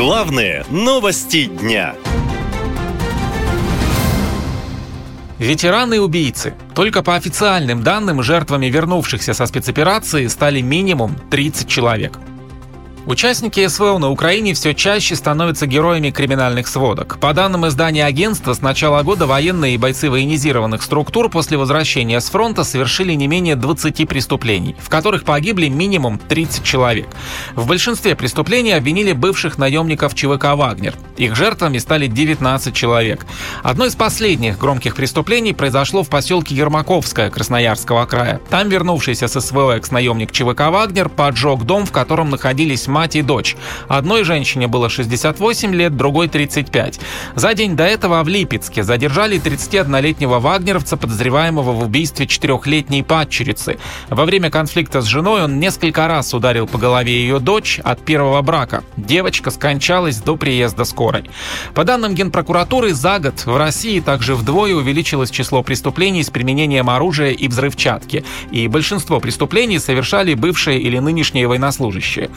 Главные новости дня. Ветераны и убийцы. Только по официальным данным, жертвами вернувшихся со спецоперации стали минимум 30 человек. Участники СВО на Украине все чаще становятся героями криминальных сводок. По данным издания агентства, с начала года военные и бойцы военизированных структур после возвращения с фронта совершили не менее 20 преступлений, в которых погибли минимум 30 человек. В большинстве преступлений обвинили бывших наемников ЧВК «Вагнер». Их жертвами стали 19 человек. Одно из последних громких преступлений произошло в поселке Ермаковское Красноярского края. Там вернувшийся с СВО экс-наемник ЧВК «Вагнер» поджег дом, в котором находились мать и дочь. Одной женщине было 68 лет, другой 35. За день до этого в Липецке задержали 31-летнего вагнеровца, подозреваемого в убийстве четырехлетней падчерицы. Во время конфликта с женой он несколько раз ударил по голове ее дочь от первого брака. Девочка скончалась до приезда скорой. По данным Генпрокуратуры, за год в России также вдвое увеличилось число преступлений с применением оружия и взрывчатки. И большинство преступлений совершали бывшие или нынешние военнослужащие.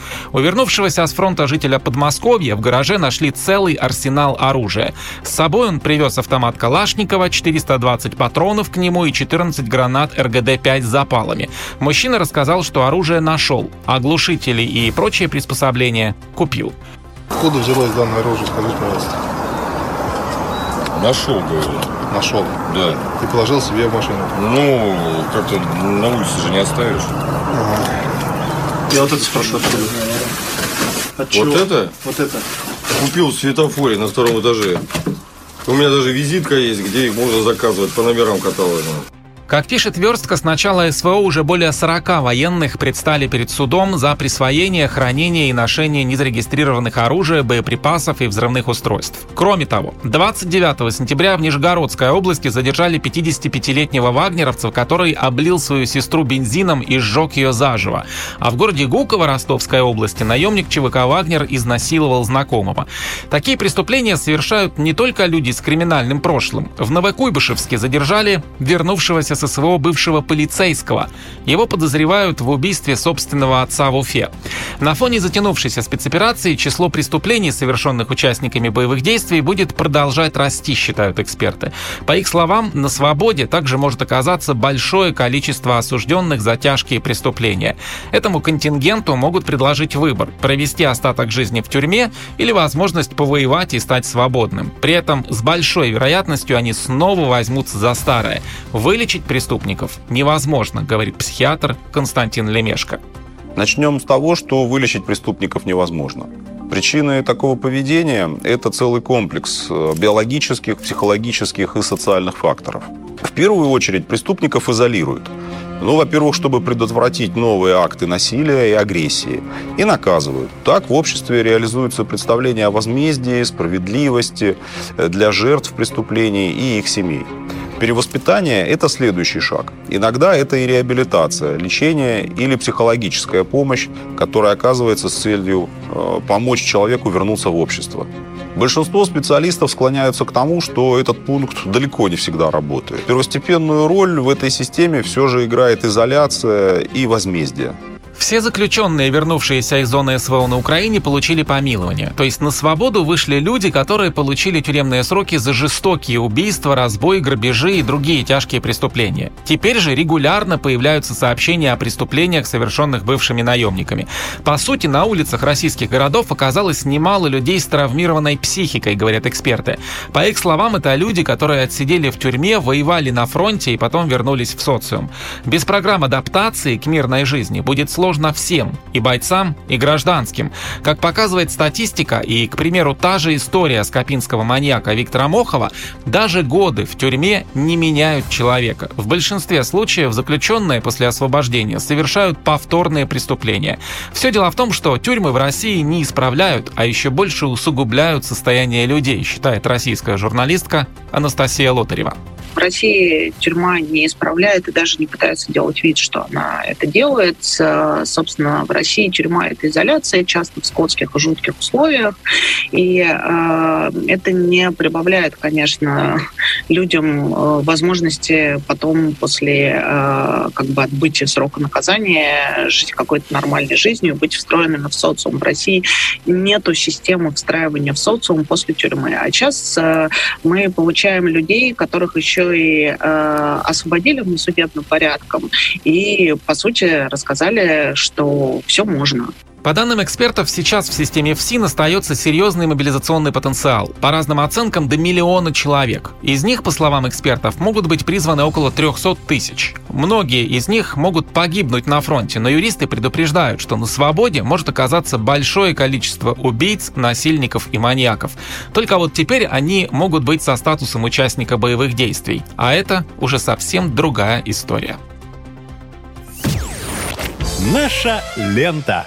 Вернувшегося с фронта жителя Подмосковья в гараже нашли целый арсенал оружия. С собой он привез автомат Калашникова, 420 патронов к нему и 14 гранат РГД-5 с запалами. Мужчина рассказал, что оружие нашел, а глушители и прочие приспособления купил. Откуда взялось данное оружие, скажите, пожалуйста? Нашел, говорю. Нашел. Да. И положил себе в машину. Ну, как-то на улице же не оставишь. Я вот это спрошу откуда. От чего? Вот это Вот это. купил в светофоре на втором этаже. У меня даже визитка есть, где их можно заказывать по номерам каталога. Как пишет Верстка, с начала СВО уже более 40 военных предстали перед судом за присвоение, хранение и ношение незарегистрированных оружия, боеприпасов и взрывных устройств. Кроме того, 29 сентября в Нижегородской области задержали 55-летнего вагнеровца, который облил свою сестру бензином и сжег ее заживо. А в городе Гуково Ростовской области наемник ЧВК «Вагнер» изнасиловал знакомого. Такие преступления совершают не только люди с криминальным прошлым. В Новокуйбышевске задержали вернувшегося с СВО бывшего полицейского. Его подозревают в убийстве собственного отца в Уфе. На фоне затянувшейся спецоперации число преступлений, совершенных участниками боевых действий, будет продолжать расти, считают эксперты. По их словам, на свободе также может оказаться большое количество осужденных за тяжкие преступления. Этому контингенту могут предложить выбор – провести остаток жизни в тюрьме или возможность повоевать и стать свободным. При этом с большой вероятностью они снова возьмутся за старое. Вылечить преступников невозможно, говорит психиатр Константин Лемешко. Начнем с того, что вылечить преступников невозможно. Причины такого поведения – это целый комплекс э, биологических, психологических и социальных факторов. В первую очередь преступников изолируют. Ну, во-первых, чтобы предотвратить новые акты насилия и агрессии. И наказывают. Так в обществе реализуется представление о возмездии, справедливости э, для жертв преступлений и их семей. Перевоспитание – это следующий шаг. Иногда это и реабилитация, лечение или психологическая помощь, которая оказывается с целью э, помочь человеку вернуться в общество. Большинство специалистов склоняются к тому, что этот пункт далеко не всегда работает. Первостепенную роль в этой системе все же играет изоляция и возмездие. Все заключенные, вернувшиеся из зоны СВО на Украине, получили помилование. То есть на свободу вышли люди, которые получили тюремные сроки за жестокие убийства, разбой, грабежи и другие тяжкие преступления. Теперь же регулярно появляются сообщения о преступлениях, совершенных бывшими наемниками. По сути, на улицах российских городов оказалось немало людей с травмированной психикой, говорят эксперты. По их словам, это люди, которые отсидели в тюрьме, воевали на фронте и потом вернулись в социум. Без программ адаптации к мирной жизни будет сложно сложно всем, и бойцам, и гражданским. Как показывает статистика, и, к примеру, та же история скопинского маньяка Виктора Мохова, даже годы в тюрьме не меняют человека. В большинстве случаев заключенные после освобождения совершают повторные преступления. Все дело в том, что тюрьмы в России не исправляют, а еще больше усугубляют состояние людей, считает российская журналистка Анастасия Лотарева. В России тюрьма не исправляет и даже не пытается делать вид, что она это делает. Собственно, в России тюрьма — это изоляция, часто в скотских и жутких условиях. И э, это не прибавляет, конечно, людям э, возможности потом после э, как бы отбытия срока наказания жить какой-то нормальной жизнью, быть встроенными в социум. В России нету системы встраивания в социум после тюрьмы. А сейчас э, мы получаем людей, которых еще и э, освободили внесудебным порядком и, по сути, рассказали, что все можно. По данным экспертов, сейчас в системе ФСИН остается серьезный мобилизационный потенциал. По разным оценкам, до миллиона человек. Из них, по словам экспертов, могут быть призваны около 300 тысяч. Многие из них могут погибнуть на фронте, но юристы предупреждают, что на свободе может оказаться большое количество убийц, насильников и маньяков. Только вот теперь они могут быть со статусом участника боевых действий. А это уже совсем другая история. Наша лента.